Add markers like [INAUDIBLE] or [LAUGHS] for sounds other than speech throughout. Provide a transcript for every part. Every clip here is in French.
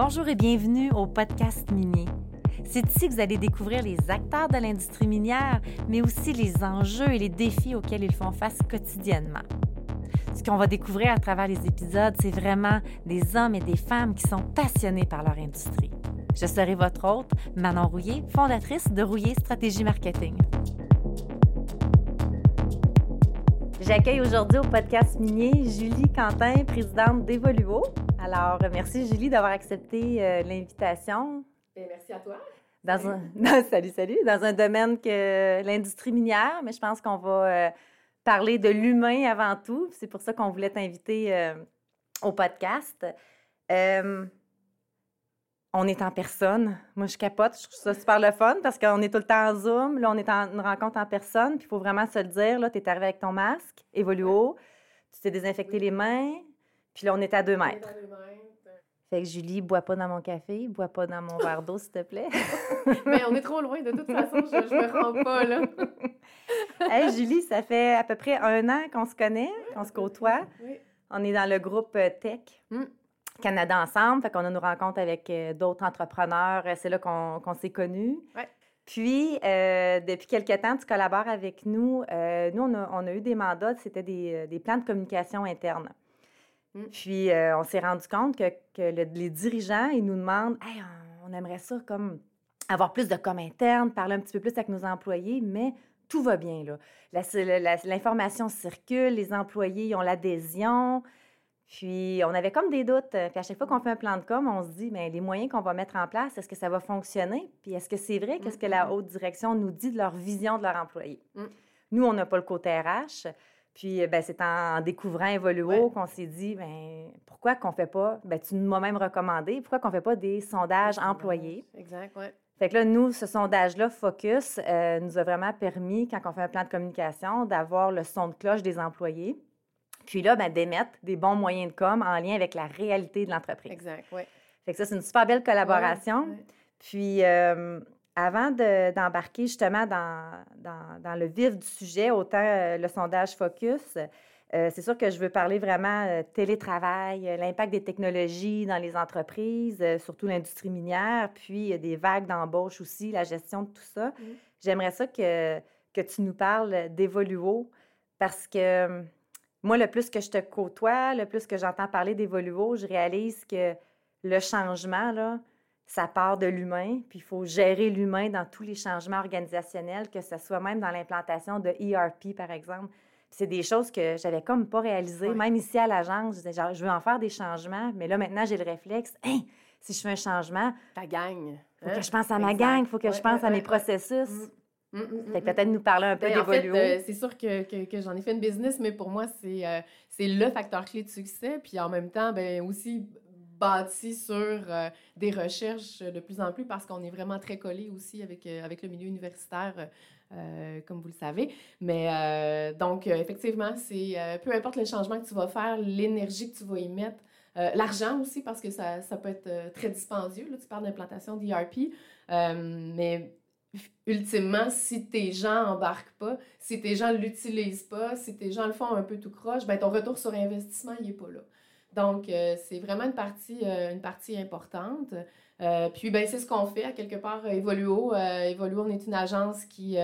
Bonjour et bienvenue au podcast minier. C'est ici que vous allez découvrir les acteurs de l'industrie minière, mais aussi les enjeux et les défis auxquels ils font face quotidiennement. Ce qu'on va découvrir à travers les épisodes, c'est vraiment des hommes et des femmes qui sont passionnés par leur industrie. Je serai votre hôte, Manon Rouillé, fondatrice de Rouillé Stratégie Marketing. J'accueille aujourd'hui au podcast minier Julie Quentin, présidente d'Evoluo. Alors, merci Julie d'avoir accepté euh, l'invitation. Ben, merci à toi. Dans un... [LAUGHS] salut, salut. Dans un domaine que l'industrie minière, mais je pense qu'on va euh, parler de l'humain avant tout. C'est pour ça qu'on voulait t'inviter euh, au podcast on est en personne. Moi, je capote. Je trouve ça super le fun parce qu'on est tout le temps en Zoom. Là, on est en une rencontre en personne. Puis il faut vraiment se le dire. Là, tu es arrivé avec ton masque, Evoluo. Tu t'es désinfecté les mains. Puis là, on est à deux mètres. Fait que Julie, bois pas dans mon café, bois pas dans mon verre d'eau, s'il te plaît. [LAUGHS] Mais on est trop loin. De toute façon, je, je me rends pas, là. [LAUGHS] hey, Julie, ça fait à peu près un an qu'on se connaît, qu'on se côtoie. On est dans le groupe euh, Tech. Mm. Canada ensemble. Fait qu'on a nos rencontres avec euh, d'autres entrepreneurs. Euh, c'est là qu'on s'est connus. Puis, euh, depuis quelques temps, tu collabores avec nous. nous, on a, eu des mandats, c'était des, plans de communication interne. Mm. Puis, on s'est rendu compte que, les dirigeants, ils nous demandent hey, on, aimerait ça comme avoir plus de com interne, parler un petit peu plus avec nos employés, mais tout va bien. L'information circule, les employés ont l'adhésion. Puis, on avait comme des doutes. Puis, à chaque fois qu'on fait un plan de com, on se dit, mais les moyens qu'on va mettre en place, est-ce que ça va fonctionner? Puis, est-ce que c'est vrai? Qu'est-ce que la mm-hmm. haute direction nous dit de leur vision de leur employé? Mm. Nous, on n'a pas le côté RH. Puis, ben, c'est en découvrant Evoluo qu'on s'est dit, ben, pourquoi qu'on fait pas, ben, tu nous m'as même recommandé, pourquoi qu'on fait pas des sondages employés? Exact, oui. Fait que là, nous, ce sondage-là, Focus, euh, nous a vraiment permis, quand on fait un plan de communication, d'avoir le son de cloche des employés puis là, ben, d'émettre des bons moyens de com en lien avec la réalité de l'entreprise. Exact, oui. Fait que ça, c'est une super belle collaboration. Puis, euh, avant d'embarquer justement dans, dans, le vif du sujet, autant euh, le sondage Focus, euh, c'est sûr que je veux parler vraiment télétravail, l'impact des technologies dans les entreprises, surtout l'industrie minière, puis des vagues d'embauche aussi, la gestion de tout ça. Mm. J'aimerais ça que, que tu nous parles d'Evoluo parce que moi, le plus que je te côtoie, le plus que j'entends parler d'Evoluo, je réalise que le changement, là, ça part de l'humain, puis il faut gérer l'humain dans tous les changements organisationnels, que ce soit même dans l'implantation de ERP, par exemple. C'est des choses que j'avais comme pas réalisées. Même ici à l'agence, je disais, genre, je veux en faire des changements, mais là, maintenant, j'ai le réflexe, hein, si je fais un changement... Ta gang. Il faut que hein? je pense à ma gang, il faut que je pense à mes processus. Mm. Mm, mm, mm, peut-être nous parler un peu ben, d'Evoluo. Euh, c'est sûr que, que, j'en ai fait une business, mais pour moi, c'est euh, le facteur clé de succès. Puis en même temps, ben, aussi bâti sur euh, des recherches de plus en plus parce qu'on est vraiment très collé aussi avec, avec le milieu universitaire, comme vous le savez. Mais donc, effectivement, c'est peu importe le changement que tu vas faire, l'énergie que tu vas y mettre, l'argent aussi, parce que ça, ça peut être très dispendieux. Là, tu parles d'implantation d'ERP, mais ultimement, si tes gens embarquent pas, si tes gens l'utilisent pas, si tes gens le font un peu tout croche, ben ton retour sur investissement, il est pas là. Donc, euh, c'est vraiment une partie, euh, importante. Euh, puis, ben, c'est ce qu'on fait à quelque part Evoluo. Evoluo, on est une agence qui,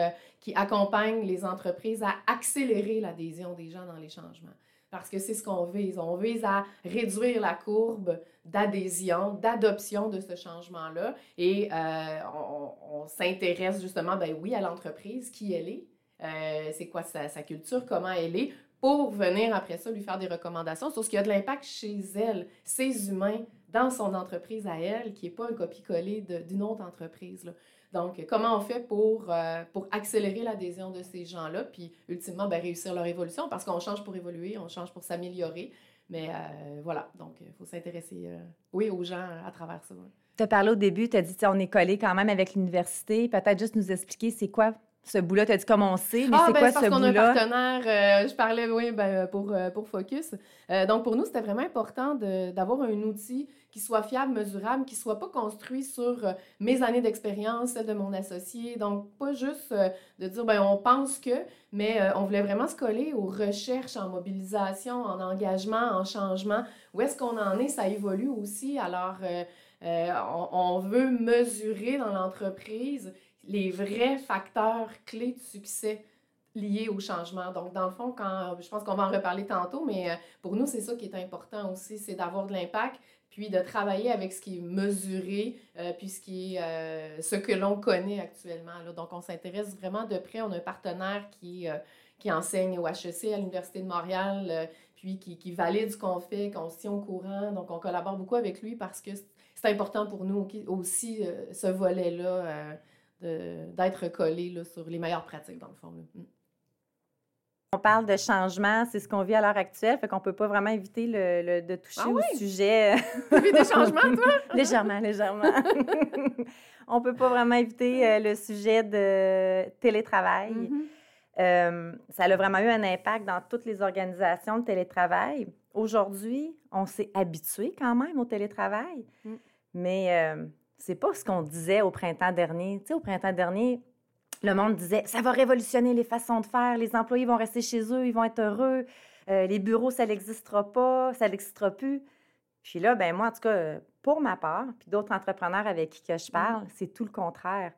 accompagne les entreprises à accélérer l'adhésion des gens dans les changements parce que c'est ce qu'on vise. On vise à réduire la courbe d'adhésion, d'adoption de ce changement-là. Et on, s'intéresse justement, ben oui, à l'entreprise, qui elle est, c'est quoi sa, culture, comment elle est, pour venir après ça lui faire des recommandations sur ce qui a de l'impact chez elle, ses humains, dans son entreprise à elle, qui n'est pas un copie-coller d'une autre entreprise. Donc, comment on fait pour, euh, pour accélérer l'adhésion de ces gens-là, puis ultimement, ben, réussir leur évolution, parce qu'on change pour évoluer, on change pour s'améliorer. Mais euh, voilà, donc il faut s'intéresser, euh, oui, aux gens à travers ça. Tu as parlé au début, tu as dit on est collé quand même avec l'université. Peut-être juste nous expliquer c'est quoi ce bout-là? Tu as dit comment on sait, mais ah, c'est ben, quoi ce parce qu'on a un partenaire. je parlais, oui, ben, pour, pour Focus. donc, pour nous, c'était vraiment important d'avoir un outil qui soit fiable, mesurable, qui soit pas construit sur euh, mes années d'expérience, celle de mon associé. Donc, pas juste euh, de dire, ben on pense que, mais euh, on voulait vraiment se coller aux recherches en mobilisation, en engagement, en changement. Où est-ce qu'on en est? Ça évolue aussi. Alors, on, on, veut mesurer dans l'entreprise les vrais facteurs clés de succès liés au changement. Donc, dans le fond, quand, je pense qu'on va en reparler tantôt, mais pour nous, c'est ça qui est important aussi, c'est d'avoir de l'impact, puis de travailler avec ce qui est mesuré, euh, puis ce, qui est, euh, ce que l'on connaît actuellement. Donc, on s'intéresse vraiment de près. On a un partenaire qui, euh, qui enseigne au HEC à l'Université de Montréal, puis qui, qui, valide ce qu'on fait, qu'on se tient au courant. Donc, on collabore beaucoup avec lui parce que c'est important pour nous aussi, ce volet-là, d'être collé là, sur les meilleures pratiques, dans le fond. Mm. On parle de changement, c'est ce qu'on vit à l'heure actuelle, fait qu'on peut pas vraiment éviter le, de toucher ah au sujet. [LAUGHS] Tu vis des changements, toi? [LAUGHS] légèrement, légèrement. [LAUGHS] on peut pas vraiment éviter euh, le sujet de télétravail. Mm-hmm. Euh, ça a vraiment eu un impact dans toutes les organisations de télétravail. Aujourd'hui, on s'est habitué quand même au télétravail, mm. mais euh, c'est pas ce qu'on disait au printemps dernier. Tu sais, au printemps dernier, le monde disait ça va révolutionner les façons de faire, les employés vont rester chez eux, ils vont être heureux, euh, les bureaux, ça n'existera pas, ça n'existera plus. Puis là, ben moi, en tout cas, pour ma part, puis d'autres entrepreneurs avec qui que je parle, mm. c'est tout le contraire.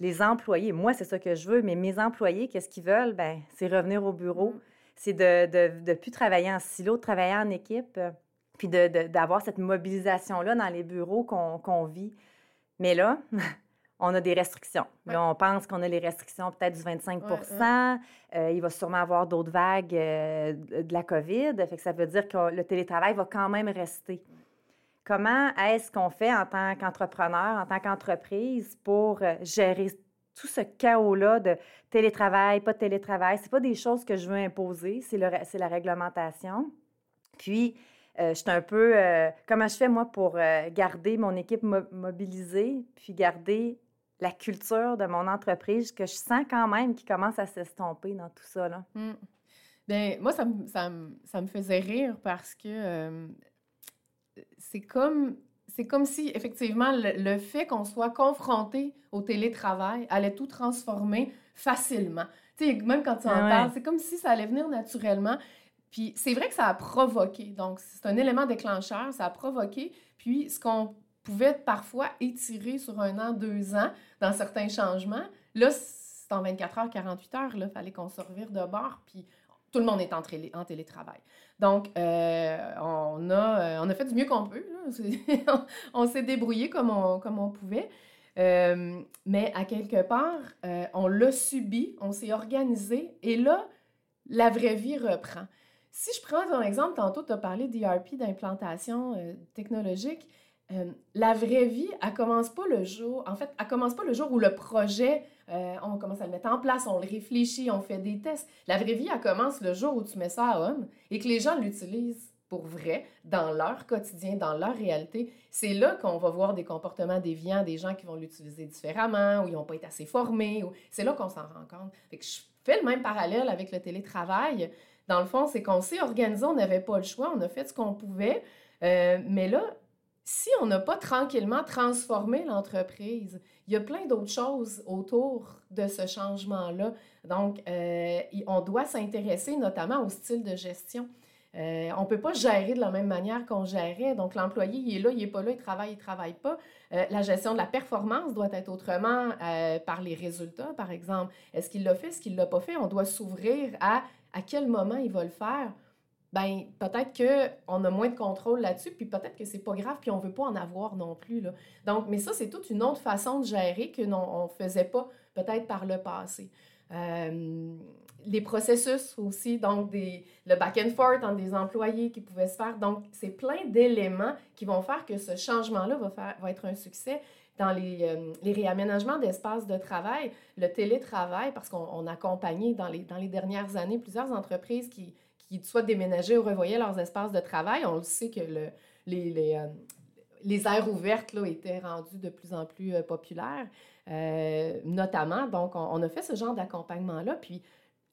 Les employés, moi, c'est ça que je veux, mais mes employés, qu'est-ce qu'ils veulent? Ben, c'est revenir au bureau, mm. c'est de ne plus travailler en silo, de travailler en équipe, puis d'avoir de, cette mobilisation-là dans les bureaux qu'on vit. Mais là, [LAUGHS] on a des restrictions. Là, on pense qu'on a les restrictions peut-être du 25% euh, Il va sûrement avoir d'autres vagues euh, de la COVID. Fait que ça veut dire que le télétravail va quand même rester. Comment est-ce qu'on fait en tant qu'entrepreneur, en tant qu'entreprise pour euh, gérer tout ce chaos-là de télétravail, pas de télétravail? Ce pas des choses que je veux imposer, c'est la réglementation. Puis, je suis un peu. comment je fais, moi, pour garder mon équipe mobilisée, puis garder la culture de mon entreprise que je sens quand même qui commence à s'estomper dans tout ça. Là. Mm. Bien, moi, ça, ça, ça, me faisait rire parce que euh, c'est comme, c'est comme si, effectivement, le, fait qu'on soit confronté au télétravail allait tout transformer facilement. Tu sais, même quand tu en parles, c'est comme si ça allait venir naturellement. Puis c'est vrai que ça a provoqué. Donc, c'est un élément déclencheur, ça a provoqué. Puis ce qu'on pouvait parfois étirer sur un an, deux ans dans certains changements. Là, c'est en 24 heures, 48 heures. Il fallait qu'on se revire de bord, puis tout le monde est en, en télétravail. Donc, euh, on, a, euh, on a fait du mieux qu'on peut. [LAUGHS] on s'est débrouillé comme on, comme on pouvait. Euh, mais à quelque part, on l'a subi, on s'est organisé, et là, la vraie vie reprend. Si je prends ton exemple, tantôt, tu as parlé d'ERP, d'implantation technologique. Euh, la vraie vie, elle commence pas le jour, en fait, elle commence pas le jour où le projet, euh, on commence à le mettre en place, on le réfléchit, on fait des tests. La vraie vie, elle commence le jour où tu mets ça à on et que les gens l'utilisent pour vrai dans leur quotidien, dans leur réalité. C'est là qu'on va voir des comportements déviants, des gens qui vont l'utiliser différemment ou ils n'ont pas été assez formés. C'est là qu'on s'en rend compte. Je fais le même parallèle avec le télétravail. Dans le fond, c'est qu'on s'est organisé, on n'avait pas le choix, on a fait ce qu'on pouvait. Euh, mais là, si on n'a pas tranquillement transformé l'entreprise, il y a plein d'autres choses autour de ce changement-là. Donc, euh, on doit s'intéresser notamment au style de gestion. Euh, on ne peut pas gérer de la même manière qu'on gérait. Donc, l'employé, il est là, il n'est pas là, il travaille, il ne travaille pas. La gestion de la performance doit être autrement par les résultats, par exemple. Est-ce qu'il l'a fait, est-ce qu'il ne l'a pas fait? On doit s'ouvrir à à quel moment il va le faire ben peut-être qu'on a moins de contrôle là-dessus, puis peut-être que c'est pas grave, puis on veut pas en avoir non plus. Là. Donc, mais ça, c'est toute une autre façon de gérer que non, on faisait pas peut-être par le passé. Euh, les processus aussi, donc des, le back and forth entre des employés qui pouvaient se faire. Donc, c'est plein d'éléments qui vont faire que ce changement-là va, faire, va être un succès dans les, euh, les réaménagements d'espaces de travail, le télétravail, parce qu'on a accompagné dans les, dans les dernières années plusieurs entreprises qui, qui soit déménageaient ou revoyaient leurs espaces de travail. On le sait que le, les, les, euh, les aires ouvertes là, étaient rendues de plus en plus populaires, notamment. Donc, on, on, a fait ce genre d'accompagnement-là. Puis,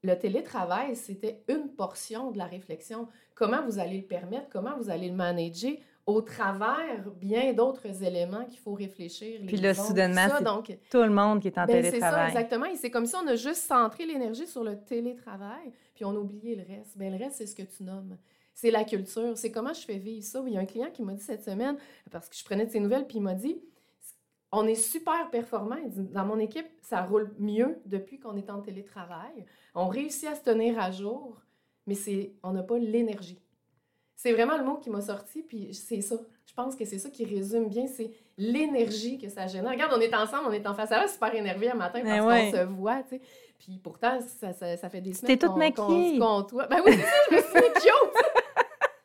le télétravail, c'était une portion de la réflexion. Comment vous allez le permettre? Comment vous allez le manager? Au travers bien d'autres éléments qu'il faut réfléchir. Puis là, soudainement, c'est donc, tout le monde qui est en ben, télétravail. C'est ça, exactement. Et c'est comme si on a juste centré l'énergie sur le télétravail, puis on a oublié le reste. Bien, le reste, c'est ce que tu nommes. C'est la culture. C'est comment je fais vivre ça. Il y a un client qui m'a dit cette semaine, parce que je prenais de ses nouvelles, puis il m'a dit on est super performant. Dans mon équipe, ça roule mieux depuis qu'on est en télétravail. On réussit à se tenir à jour, mais c'est on n'a pas l'énergie. C'est vraiment le mot qui m'a sorti, puis c'est ça. Je pense que c'est ça qui résume bien, c'est l'énergie que ça génère. Regarde, on est ensemble, on est en face à face, super énervé un matin parce qu'on se voit, tu sais. Puis pourtant, ça, ça, ça fait des semaines qu'on qu se côtoie. Ben oui, je me suis mis cute!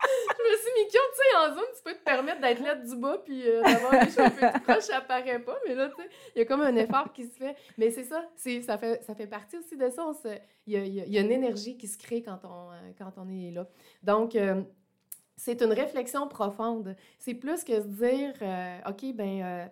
je me suis mis cute, tu sais, en zone, tu peux te permettre d'être là du bas puis euh, d'avoir les cheveux tout proches, ça paraît pas, mais là, tu sais, il y a comme un effort qui se fait. Mais c'est ça, ça fait, ça fait partie aussi de ça. Il y a, y a, une énergie qui se crée quand on, euh, quand on est là. Donc, euh, c'est une réflexion profonde. C'est plus que se dire, euh, OK, ben euh,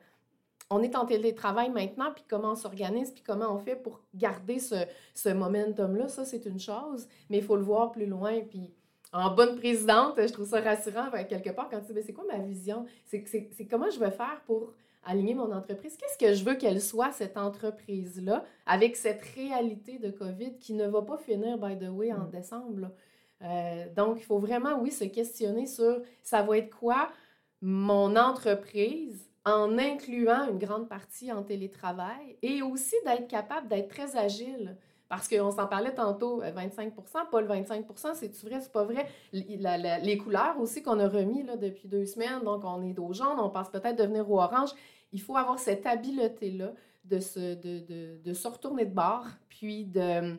on est en télétravail maintenant, puis comment on s'organise, puis comment on fait pour garder ce, ce momentum-là, ça, c'est une chose, mais il faut le voir plus loin. Puis en bonne présidente, je trouve ça rassurant, quelque part, quand tu dis, ben, c'est quoi ma vision? C'est comment je vais faire pour aligner mon entreprise? Qu'est-ce que je veux qu'elle soit, cette entreprise-là, avec cette réalité de COVID qui ne va pas finir, by the way, en mm. décembre? Euh, donc, il faut vraiment, oui, se questionner sur ça va être quoi mon entreprise en incluant une grande partie en télétravail et aussi d'être capable d'être très agile. Parce qu'on s'en parlait tantôt, 25% euh, pas le 25% c'est-tu vrai, c'est pas vrai? les couleurs aussi qu'on a remis là, depuis deux semaines, donc on est au jaune, on passe peut-être devenir au orange. Il faut avoir cette habileté-là de se, retourner de bord, puis de,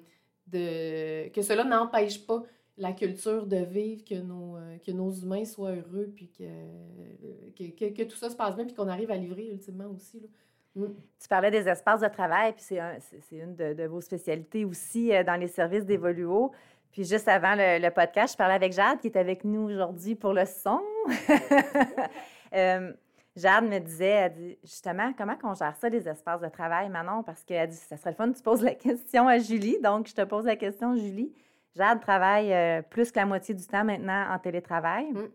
que cela n'empêche pas la culture de vivre, que nos, euh, que nos humains soient heureux, puis que, que, que, tout ça se passe bien, puis qu'on arrive à livrer ultimement aussi. Là. Mm. Tu parlais des espaces de travail, puis c'est une de, vos spécialités aussi euh, dans les services d'Evoluo. Puis juste avant le, podcast, je parlais avec Jade qui est avec nous aujourd'hui pour le son. [LAUGHS] euh, Jade me disait, elle dit, justement, comment on gère ça, les espaces de travail, Manon? Parce qu'elle dit, ça serait le fun, tu poses la question à Julie. Donc, je te pose la question, Julie. Jade travaille euh, plus que la moitié du temps maintenant en télétravail. Mm.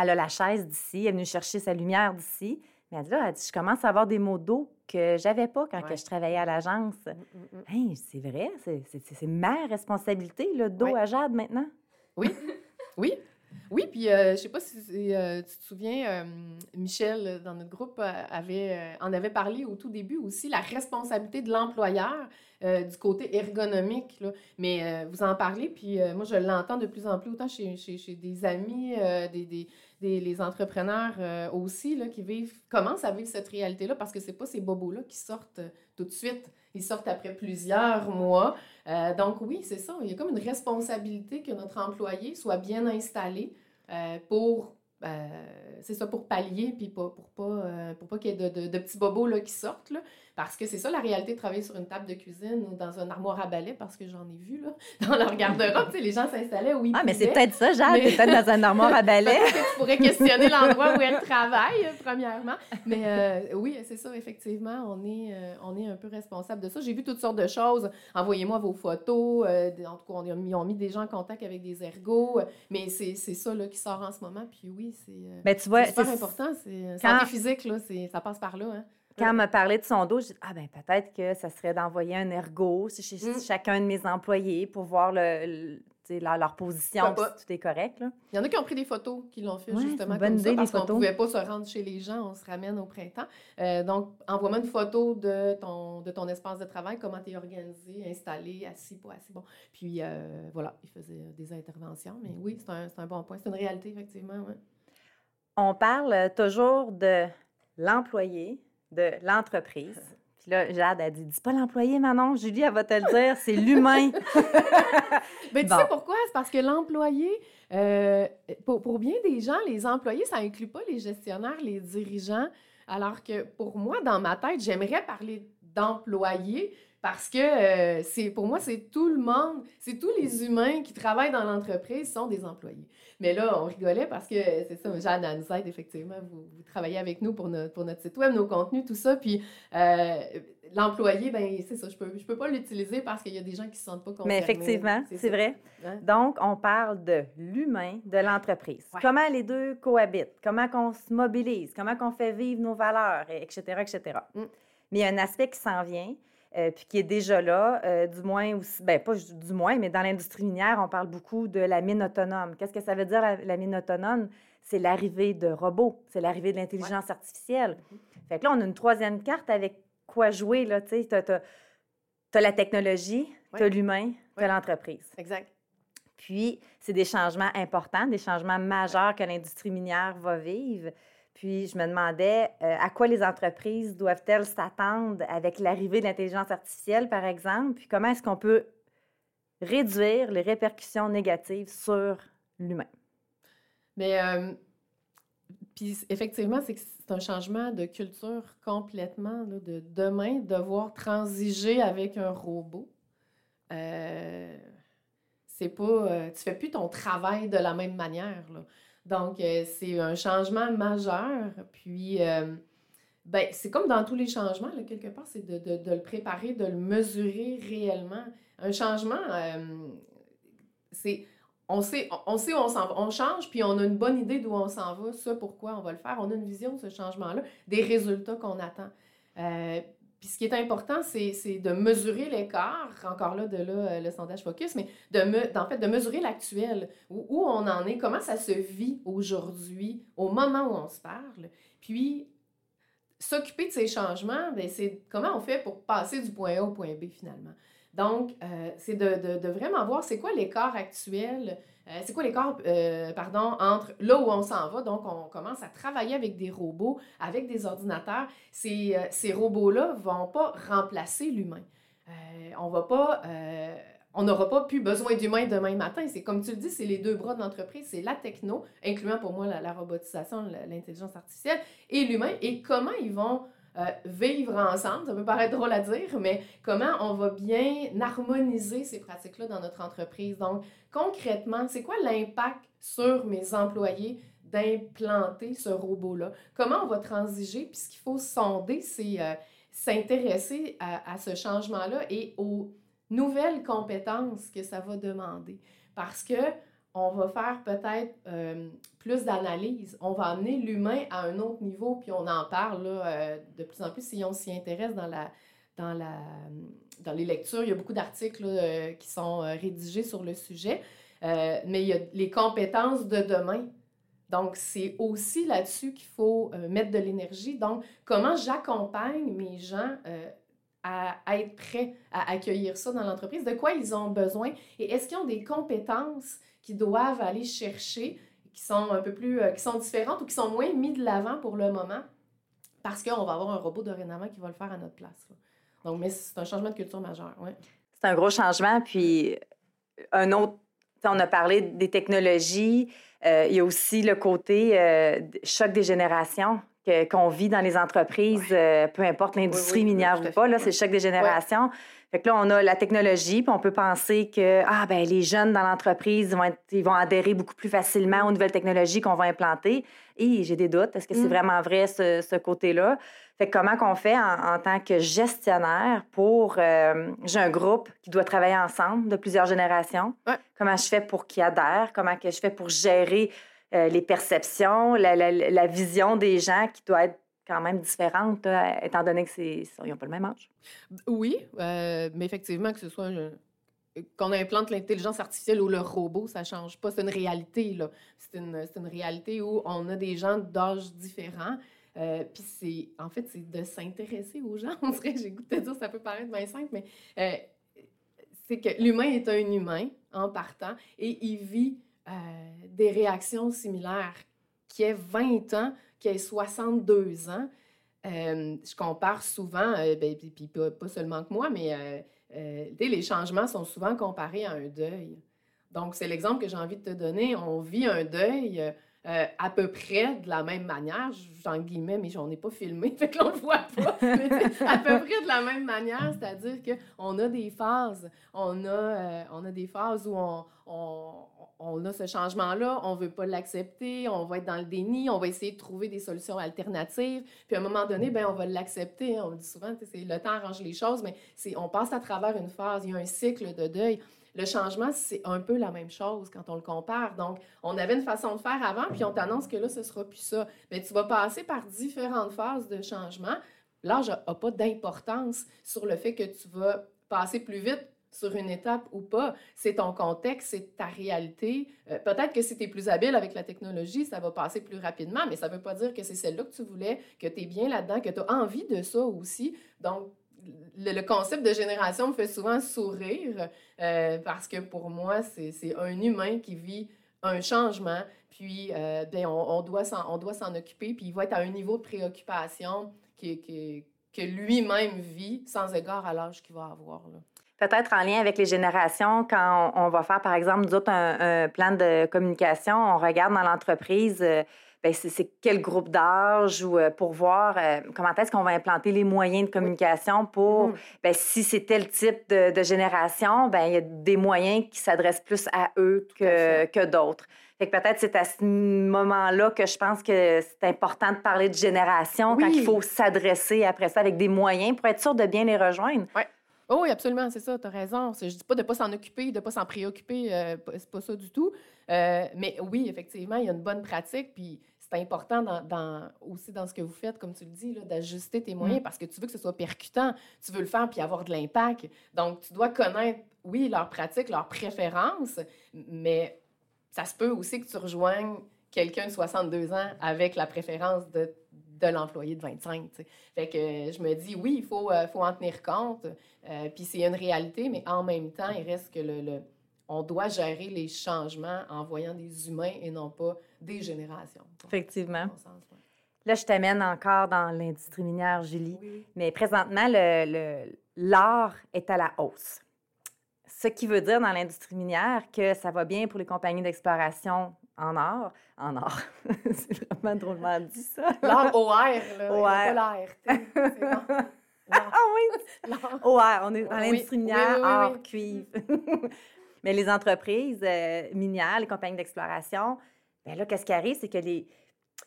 Elle a la chaise d'ici, elle est venue chercher sa lumière d'ici. Mais elle dit, là, je commence à avoir des mots d'eau que j'avais pas quand que je travaillais à l'agence. Mm, mm, c'est vrai, c'est ma responsabilité, le dos à Jade maintenant? Oui, oui. Oui, puis euh, je sais pas si euh, tu te souviens, Michel, dans notre groupe, avait, en avait parlé au tout début aussi, la responsabilité de l'employeur euh, du côté ergonomique. Là. Mais euh, vous en parlez, puis euh, moi, je l'entends de plus en plus, autant chez, chez, des amis, des, les entrepreneurs aussi, là, qui vivent, commencent à vivre cette réalité-là, parce que c'est pas ces bobos-là qui sortent tout de suite. Ils sortent après plusieurs mois. donc oui, c'est ça. Il y a comme une responsabilité que notre employé soit bien installé pour c'est ça pour pallier, puis pour, pour pas, pour pas qu'il y ait de, de, petits bobos là, qui sortent. Là. Parce que c'est ça la réalité de travailler sur une table de cuisine ou dans un armoire à balai, parce que j'en ai vu là, [LAUGHS] dans leur garde-robe. les gens s'installaient où ils Ah, mais c'est peut-être ça, Jade, mais... peut-être dans un armoire à balai. [LAUGHS] tu pourrais questionner l'endroit où elle travaille, premièrement. Mais euh, oui, c'est ça, effectivement, on est, euh, on est un peu responsable de ça. J'ai vu toutes sortes de choses. Envoyez-moi vos photos. Euh, en tout cas, on ils ont mis des gens en contact avec des ergots. Mais c'est ça là, qui sort en ce moment. Puis oui, c'est ben, super important. C'est santé physique, là, ça passe par là. Hein. Quand elle m'a parlé de son dos, j'ai dit Ah, ben peut-être que ça serait d'envoyer un ergo chez mm. chacun de mes employés pour voir le, leur, position, si tout est correct. Là. Il y en a qui ont pris des photos, qui l'ont fait justement comme ça, parce qu'on ne pouvait pas se rendre chez les gens, on se ramène au printemps. Euh, donc, envoie-moi une photo de ton, de ton espace de travail, comment tu es organisé, installé, assis, pas assis. Bon. Puis, euh, voilà, il faisait des interventions. Mais oui, c'est un, un, bon point. C'est une réalité, effectivement. On parle toujours de l'employé, de l'entreprise. [LAUGHS] Puis là, Jade a dit Dis pas l'employé, Manon. Julie, elle va te le dire, c'est l'humain. [LAUGHS] [LAUGHS] Mais tu sais pourquoi? C'est parce que l'employé, euh, pour, pour, bien des gens, les employés, ça inclut pas les gestionnaires, les dirigeants. Alors que pour moi, dans ma tête, j'aimerais parler d'employés Parce que euh, c'est pour moi, c'est tout le monde, c'est tous les humains qui travaillent dans l'entreprise sont des employés. Mais là, on rigolait parce que c'est ça, Jeanne Anside, effectivement, vous, vous, travaillez avec nous pour notre, pour notre site web, nos contenus, tout ça. Puis euh, l'employé, ben c'est ça, je peux, je peux pas l'utiliser parce qu'il y a des gens qui ne se sentent pas concernés. Mais effectivement, c'est vrai. Hein? Donc, on parle de l'humain, de l'entreprise. Comment les deux cohabitent, comment on se mobilise, comment on fait vivre nos valeurs, etc., etc. Mm. Mais il y a un aspect qui s'en vient, euh, puis qui est déjà là, euh, du moins aussi, ben pas du moins, mais dans l'industrie minière, on parle beaucoup de la mine autonome. Qu'est-ce que ça veut dire, la, mine autonome? C'est l'arrivée de robots, c'est l'arrivée de l'intelligence artificielle. Mm-hmm. Fait que là, on a une troisième carte avec quoi jouer, là, tu sais. As, la technologie, tu as l'humain, tu as l'entreprise. Exact. Puis, c'est des changements importants, des changements majeurs que l'industrie minière va vivre. Puis je me demandais euh, à quoi les entreprises doivent-elles s'attendre avec l'arrivée de l'intelligence artificielle, par exemple, puis comment est-ce qu'on peut réduire les répercussions négatives sur l'humain? Mais euh, puis effectivement, c'est un changement de culture complètement, de demain, devoir transiger avec un robot. Euh, c'est pas. Euh, tu fais plus ton travail de la même manière. Là. Donc, euh, c'est un changement majeur. Puis, euh, ben, c'est comme dans tous les changements, là, quelque part, c'est de, de, de, le préparer, de le mesurer réellement. Un changement, euh, c'est. On sait, on sait où on s'en va. On change, puis on a une bonne idée d'où on s'en va, ça, pourquoi on va le faire. On a une vision de ce changement-là, des résultats qu'on attend. Puis ce qui est important, c'est de mesurer l'écart, encore là, de là, euh, le sondage focus, mais de, en fait, de mesurer l'actuel, où, on en est, comment ça se vit aujourd'hui, au moment où on se parle. Puis, s'occuper de ces changements, ben, c'est comment on fait pour passer du point A au point B finalement. Donc, euh, c'est de, de, vraiment voir c'est quoi l'écart actuel euh, c'est quoi l'écart, euh, pardon, entre là où on s'en va? Donc, on commence à travailler avec des robots, avec des ordinateurs. Ces, euh, ces robots-là ne vont pas remplacer l'humain. on va pas... on n'aura pas plus besoin d'humains demain matin. C'est comme tu le dis, c'est les deux bras de l'entreprise, c'est la techno, incluant pour moi la robotisation, l'intelligence artificielle, et l'humain, et comment ils vont euh, vivre ensemble. Ça peut paraître drôle à dire, mais comment on va bien harmoniser ces pratiques-là dans notre entreprise? Donc, concrètement, c'est quoi l'impact sur mes employés d'implanter ce robot-là? Comment on va transiger? Puis ce qu'il faut sonder, c'est euh, s'intéresser à, à, ce changement-là et aux nouvelles compétences que ça va demander. Parce que on va faire peut-être euh, plus d'analyse. On va amener l'humain à un autre niveau, puis on en parle là, euh, de plus en plus si on s'y intéresse dans, la, dans, la, dans les lectures. Il y a beaucoup d'articles euh, qui sont rédigés sur le sujet, mais il y a les compétences de demain. Donc, c'est aussi là-dessus qu'il faut mettre de l'énergie. Donc, comment j'accompagne mes gens à, à, être prêts à accueillir ça dans l'entreprise, de quoi ils ont besoin? Et est-ce qu'ils ont des compétences qui doivent aller chercher, qui sont un peu plus, euh, qui sont différentes ou qui sont moins mis de l'avant pour le moment, parce qu'on va avoir un robot dorénavant qui va le faire à notre place. Donc, mais c'est un changement de culture majeur, ouais. C'est un gros changement, puis euh, un autre, on a parlé des technologies, euh, il y a aussi le côté choc des générations qu'on vit dans les entreprises, peu importe l'industrie minière ou pas, là, c'est le choc des générations. Fait que là, on a la technologie, puis on peut penser que ah, ben, les jeunes dans l'entreprise vont, ils vont adhérer beaucoup plus facilement aux nouvelles technologies qu'on va implanter. Et j'ai des doutes. Est-ce que c'est mm. vraiment vrai, ce, ce côté-là? Fait que comment qu'on fait en, tant que gestionnaire pour... Euh, j'ai un groupe qui doit travailler ensemble de plusieurs générations. Comment je fais pour qu'ils adhèrent? Comment que je fais pour gérer euh, les perceptions, la, vision des gens qui doit être quand même différente, étant donné qu'ils n'ont pas le même âge. Oui, euh, mais effectivement, que ce soit qu'on implante l'intelligence artificielle ou le robot, ça ne change pas. C'est une réalité, là. C'est une, une, réalité où on a des gens d'âge différents. Euh, puis c'est, en fait, c'est de s'intéresser aux gens. [LAUGHS] On dirait, j'ai goûté de dire, ça peut paraître bien simple, mais c'est que l'humain est un humain en partant et il vit des réactions similaires. Qui est 20 ans, qui a 62 ans, euh, je compare souvent, euh, ben, puis, pas, seulement que moi, mais euh, les changements sont souvent comparés à un deuil. Donc, c'est l'exemple que j'ai envie de te donner. On vit un deuil euh, à peu près de la même manière, j'en guillemets, mais j'en ai pas filmé, [LAUGHS] fait que l'on le voit pas, [LAUGHS] à peu près de la même manière, c'est-à-dire qu'on a des phases, on a, euh, on a des phases où on, on, on a ce changement-là, on veut pas l'accepter, on va être dans le déni, on va essayer de trouver des solutions alternatives, puis à un moment donné, ben on va l'accepter, on le dit souvent, c'est le temps arrange les choses, mais on passe à travers une phase, il y a un cycle de deuil. Le changement, c'est un peu la même chose quand on le compare. Donc, on avait une façon de faire avant, puis on t'annonce que là, ce sera plus ça. Mais tu vas passer par différentes phases de changement. L'âge n'a pas d'importance sur le fait que tu vas passer plus vite sur une étape ou pas. C'est ton contexte, c'est ta réalité. Euh, peut-être que si tu es plus habile avec la technologie, ça va passer plus rapidement, mais ça ne veut pas dire que c'est celle-là que tu voulais, que tu es bien là-dedans, que tu as envie de ça aussi. Donc, le, concept de génération me fait souvent sourire euh, parce que pour moi, c'est un humain qui vit un changement, puis euh, ben, on, on, doit s'en occuper, puis il va être à un niveau de préoccupation que lui-même vit sans égard à l'âge qu'il va avoir. Peut-être en lien avec les générations, quand on, va faire, par exemple, nous autres, un, plan de communication, on regarde dans l'entreprise. Euh, ben, c'est quel groupe d'âge ou euh, pour voir euh, comment est-ce qu'on va implanter les moyens de communication pour, mm. ben, si c'est tel type de, génération, ben, il y a des moyens qui s'adressent plus à eux que, que d'autres. Fait que peut-être c'est à ce moment-là que je pense que c'est important de parler de génération quand il faut s'adresser après ça avec des moyens pour être sûr de bien les rejoindre. Oui. Oh oui, absolument, c'est ça, tu as raison. Je dis pas de ne pas s'en occuper, de ne pas s'en préoccuper, euh, c'est pas ça du tout. Euh, mais oui, effectivement, il y a une bonne pratique, puis c'est important dans, aussi dans ce que vous faites, comme tu le dis, d'ajuster tes moyens mm. parce que tu veux que ce soit percutant, tu veux le faire puis avoir de l'impact. Donc, tu dois connaître, oui, leurs pratiques, leurs préférences, mais ça se peut aussi que tu rejoignes quelqu'un de 62 ans avec la préférence de de l'employé de 25. Fait que je me dis, oui, il faut, euh, faut en tenir compte. Euh, puis c'est une réalité, mais en même temps, il reste que le, on doit gérer les changements en voyant des humains et non pas des générations. Effectivement. Là, je t'amène encore dans l'industrie minière, Julie. Mais présentement, l'art est à la hausse. Ce qui veut dire dans l'industrie minière que ça va bien pour les compagnies d'exploration en or. En or. [LAUGHS] c'est vraiment drôlement dit, ça. L'or OR, là. OR. Pas l'ART. Ah oui! OR, on est dans l'industrie minière, or, cuivre. [LAUGHS] Mais les entreprises euh, minières, les compagnies d'exploration, bien là, qu'est-ce qui arrive, c'est que les,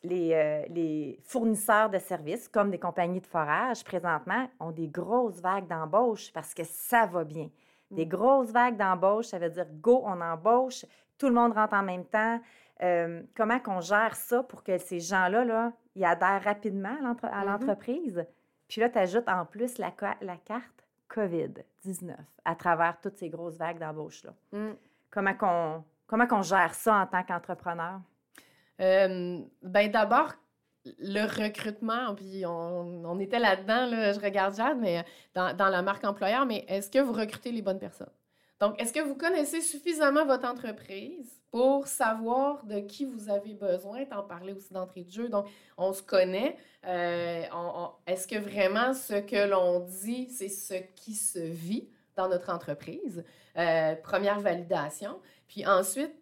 les, euh, les, fournisseurs de services, comme des compagnies de forage, présentement, ont des grosses vagues d'embauche parce que ça va bien. Des mm. grosses vagues d'embauche, ça veut dire go, on embauche, tout le monde rentre en même temps. Euh, comment qu'on gère ça pour que ces gens-là, là, ils adhèrent rapidement à mm-hmm. l'entreprise? Puis là, tu ajoutes en plus la, la carte COVID-19 à travers toutes ces grosses vagues d'embauche-là. Mm. Comment qu'on comment qu'on gère ça en tant qu'entrepreneur? Euh, ben d'abord, le recrutement, puis on, on était là-dedans, là, je regarde Jade, mais dans, dans la marque employeur, mais est-ce que vous recrutez les bonnes personnes? Donc, est-ce que vous connaissez suffisamment votre entreprise pour savoir de qui vous avez besoin? T'en parlais aussi d'entrée de jeu? Donc, on se connaît. Euh, est-ce que vraiment ce que l'on dit, c'est ce qui se vit dans notre entreprise? Euh, première validation. Puis ensuite,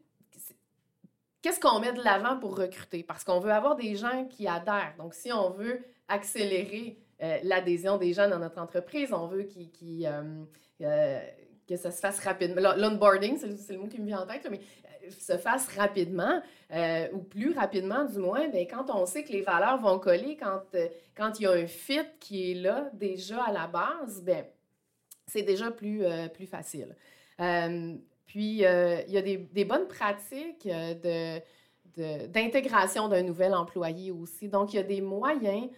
qu'est-ce qu'on met de l'avant pour recruter? Parce qu'on veut avoir des gens qui adhèrent. Donc, si on veut accélérer euh, l'adhésion des gens dans notre entreprise, on veut qu'ils que ça se fasse rapidement. L'onboarding, c'est le mot qui me vient en tête, mais euh, se fasse rapidement, euh, ou plus rapidement du moins, bien, quand on sait que les valeurs vont coller, quand, euh, quand il y a un fit qui est là déjà à la base, bien, c'est déjà plus, plus facile. puis, il y a des, bonnes pratiques de d'intégration d'un nouvel employé aussi. Donc, il y a des moyens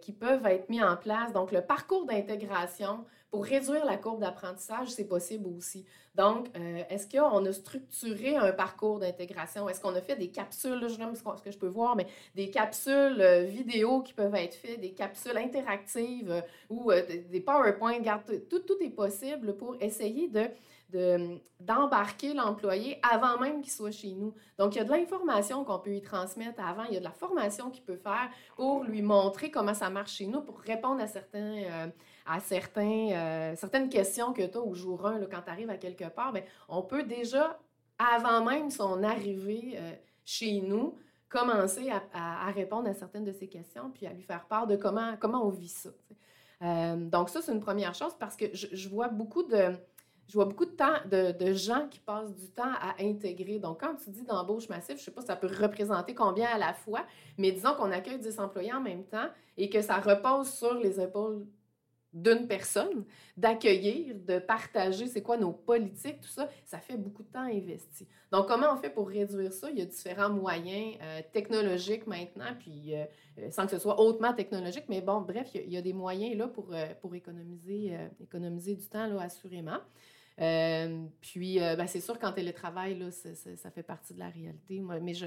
qui peuvent être mis en place. Donc, le parcours d'intégration pour réduire la courbe d'apprentissage, c'est possible aussi. Donc, euh, est-ce qu'on a structuré un parcours d'intégration? Est-ce qu'on a fait des capsules, je sais pas ce que je peux voir, mais des capsules euh, vidéo qui peuvent être faites, des capsules interactives euh, ou des PowerPoint, tout, est possible pour essayer de d'embarquer l'employé avant même qu'il soit chez nous. Donc, il y a de l'information qu'on peut lui transmettre avant, il y a de la formation qu'il peut faire pour lui montrer comment ça marche chez nous, pour répondre à, certains, à euh, certaines questions que tu as au jour 1 quand tu arrives à quelque part. Bien, on peut déjà, avant même son arrivée euh, chez nous, commencer à, répondre à certaines de ces questions, puis à lui faire part de comment, comment on vit ça. Euh, donc ça, c'est une première chose parce que je, vois beaucoup de... Temps de, gens qui passent du temps à intégrer. Donc, quand tu dis d'embauche massive, je ne sais pas ça peut représenter combien à la fois, mais disons qu'on accueille 10 employés en même temps et que ça repose sur les épaules d'une personne, d'accueillir, de partager c'est quoi nos politiques, tout ça, ça fait beaucoup de temps investi. Donc, comment on fait pour réduire ça? Il y a différents moyens euh, technologiques maintenant, puis euh, euh, sans que ce soit hautement technologique, mais bon, bref, il y a, des moyens là pour, pour économiser, économiser du temps, là, assurément. puis, ben, c'est sûr qu'en télétravail, là, ça fait partie de la réalité. mais je,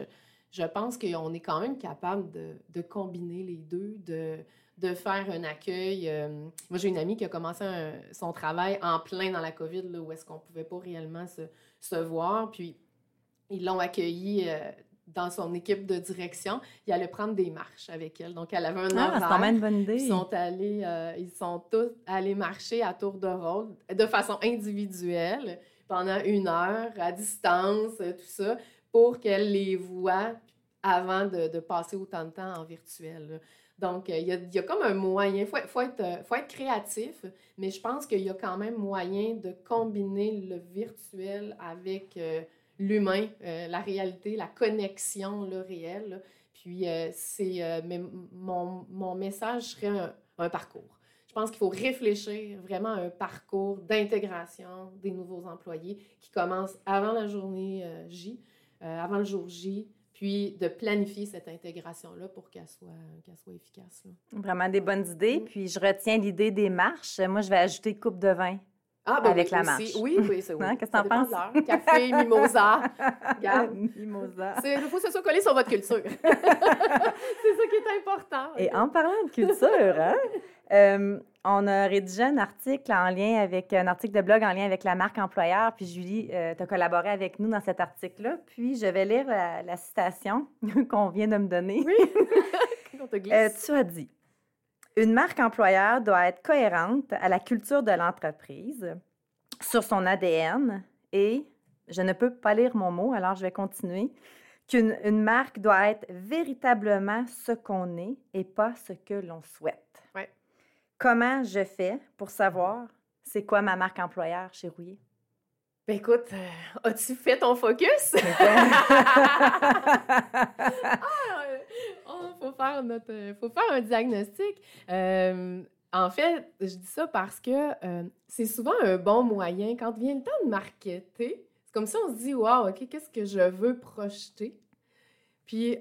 je pense qu'on est quand même capable de, de combiner les deux, de de faire un accueil. Euh, moi, j'ai une amie qui a commencé son travail en plein dans la COVID, là, où est-ce qu'on ne pouvait pas réellement se, voir. Puis, ils l'ont accueillie euh, dans son équipe de direction. Il allait prendre des marches avec elle. Donc, elle avait un ah, horaire. c'est une bonne idée. Ils sont, allés, euh, ils sont tous allés marcher à tour de rôle, de façon individuelle, pendant une heure, à distance, tout ça, pour qu'elle les voie avant de, de, passer autant de temps en virtuel. Donc, euh, il y, a, comme un moyen, il faut, faut, être, euh, faut être créatif, mais je pense qu'il y a quand même moyen de combiner le virtuel avec euh, l'humain, la réalité, la connexion le réel. Puis, c'est mon, mon, message serait un, un parcours. Je pense qu'il faut réfléchir vraiment à un parcours d'intégration des nouveaux employés qui commence avant la journée J, avant le jour J, puis de planifier cette intégration-là pour qu'elle soit, qu'elle soit efficace. Vraiment des bonnes idées. Mm. Puis je retiens l'idée des marches. Moi, je vais ajouter coupe de vin. Ah, ben avec la marche. Oui, oui, c'est [LAUGHS] oui. Hein, qu'est-ce que t'en penses? Café, mimosa. [LAUGHS] mimosa. Il faut que ce soit collé sur votre culture. [LAUGHS] c'est ça qui est important. Et en parlant de culture, hein, euh, on a rédigé un article en lien avec un article de blog en lien avec la marque employeur. Puis Julie, euh, tu as collaboré avec nous dans cet article-là. Puis je vais lire la, citation [LAUGHS] qu'on vient de me donner. Oui. [LAUGHS] Euh, tu as dit Une marque employeur doit être cohérente à la culture de l'entreprise, sur son ADN et, je ne peux pas lire mon mot, alors je vais continuer, qu'une une marque doit être véritablement ce qu'on est et pas ce que l'on souhaite. Comment je fais pour savoir c'est quoi ma marque employeur chez Rouillé? Ben écoute, euh, as-tu fait ton focus? [LAUGHS] Il [LAUGHS] ah, oh, faut, faire notre, faut faire un diagnostic. Euh, en fait, je dis ça parce que euh, c'est souvent un bon moyen quand vient le temps de marketer. C'est comme ça, on se dit, wow, OK, qu'est-ce que je veux projeter? Puis,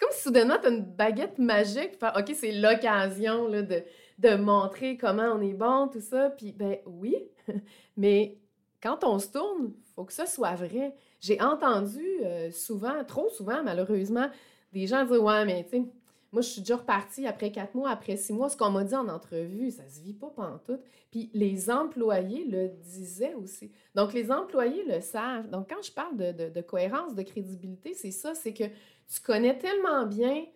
comme si soudainement, tu as une baguette magique, faire OK, c'est l'occasion de, montrer comment on est bon, tout ça. Puis, ben oui, [LAUGHS] mais quand on se tourne, faut que ça soit vrai. J'ai entendu euh, souvent, trop souvent malheureusement, des gens dire Ouais, mais tu sais, moi, je suis déjà repartie après quatre mois, après six mois. Ce qu'on m'a dit en entrevue, ça se vit pas tout. Puis les employés le disaient aussi. Donc, les employés le savent. Donc, quand je parle de, de, de cohérence, de crédibilité, c'est ça, c'est que tu connais tellement bien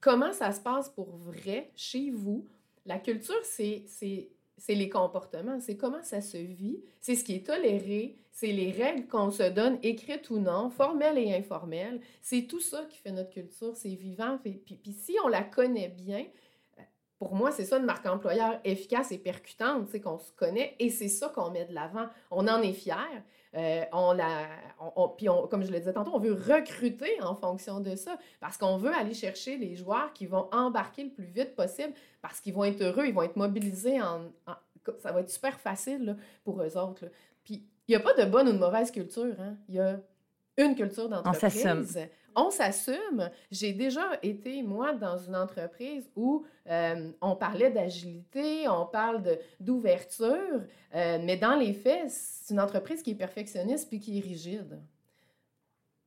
comment ça se passe pour vrai chez vous. La culture, c'est les comportements, c'est comment ça se vit, c'est ce qui est toléré, c'est les règles qu'on se donne, écrites ou non, formelles et informelles. C'est tout ça qui fait notre culture, c'est vivant. Puis, puis, si on la connaît bien, pour moi, c'est ça une marque employeur efficace et percutante, c'est qu'on se connaît et c'est ça qu'on met de l'avant. On en est fier. Euh, on a, puis comme je le disais tantôt, on veut recruter en fonction de ça parce qu'on veut aller chercher les joueurs qui vont embarquer le plus vite possible parce qu'ils vont être heureux, ils vont être mobilisés en, ça va être super facile pour eux autres. Puis il n'y a pas de bonne ou de mauvaise culture. Hein? Il y a une culture d'entreprise on s'assume. J'ai déjà été, moi, dans une entreprise où euh, on parlait d'agilité, on parle d'ouverture, euh, mais dans les faits, c'est une entreprise qui est perfectionniste puis qui est rigide.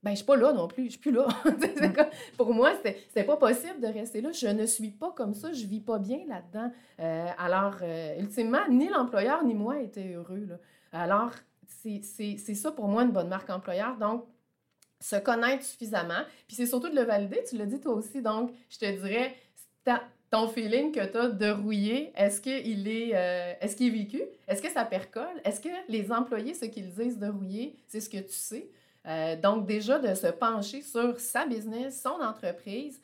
Ben, je suis pas là non plus, je suis plus là. [LAUGHS] pour moi, c'était pas possible de rester là. Je ne suis pas comme ça, je vis pas bien là-dedans. Euh, alors, ultimement, ni l'employeur ni moi étaient heureux. Là. Alors, c'est ça pour moi une bonne marque employeur. Donc, se connaître suffisamment. Puis c'est surtout de le valider, tu l'as dit toi aussi. Donc, je te dirais, ton feeling que tu as de rouiller, est-ce qu'il est, euh, est, qu'il est vécu? Est-ce que ça percole? Est-ce que les employés, ce qu'ils disent de rouiller, c'est ce que tu sais? donc, déjà, de se pencher sur sa business, son entreprise,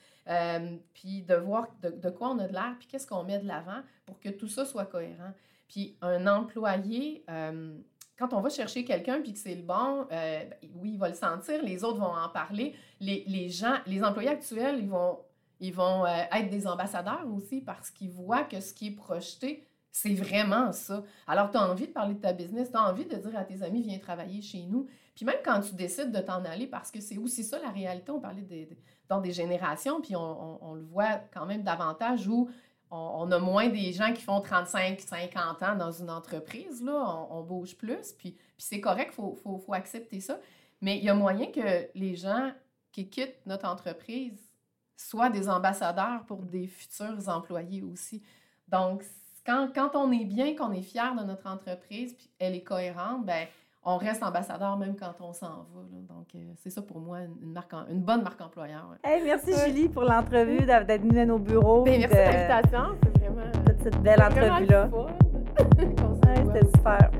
puis de voir de, quoi on a de l'air, puis qu'est-ce qu'on met de l'avant pour que tout ça soit cohérent. Puis un employé, quand on va chercher quelqu'un puis que c'est le bon, ben, oui, il va le sentir, les autres vont en parler. Les, les gens, les employés actuels, ils vont ils vont euh, être des ambassadeurs aussi parce qu'ils voient que ce qui est projeté, c'est vraiment ça. Alors, tu as envie de parler de ta business, tu as envie de dire à tes amis, viens travailler chez nous. Puis même quand tu décides de t'en aller, parce que c'est aussi ça la réalité, on parlait dans des générations, puis on, le voit quand même davantage où on, a moins des gens qui font 35, 50 ans dans une entreprise, là, on, bouge plus, puis, c'est correct, il faut, accepter ça. Mais il y a moyen que les gens qui quittent notre entreprise soit des ambassadeurs pour des futurs employés aussi. Donc, quand, quand on est bien, qu'on est fier de notre entreprise, puis elle est cohérente, ben on reste ambassadeur même quand on s'en va. Donc, euh, c'est ça pour moi, une, marque une bonne marque employeur. merci Julie pour l'entrevue, d'être venue à nos bureaux. Ben, merci de l'invitation, c'est vraiment... Toute cette belle entrevue-là. [LAUGHS] C'était super.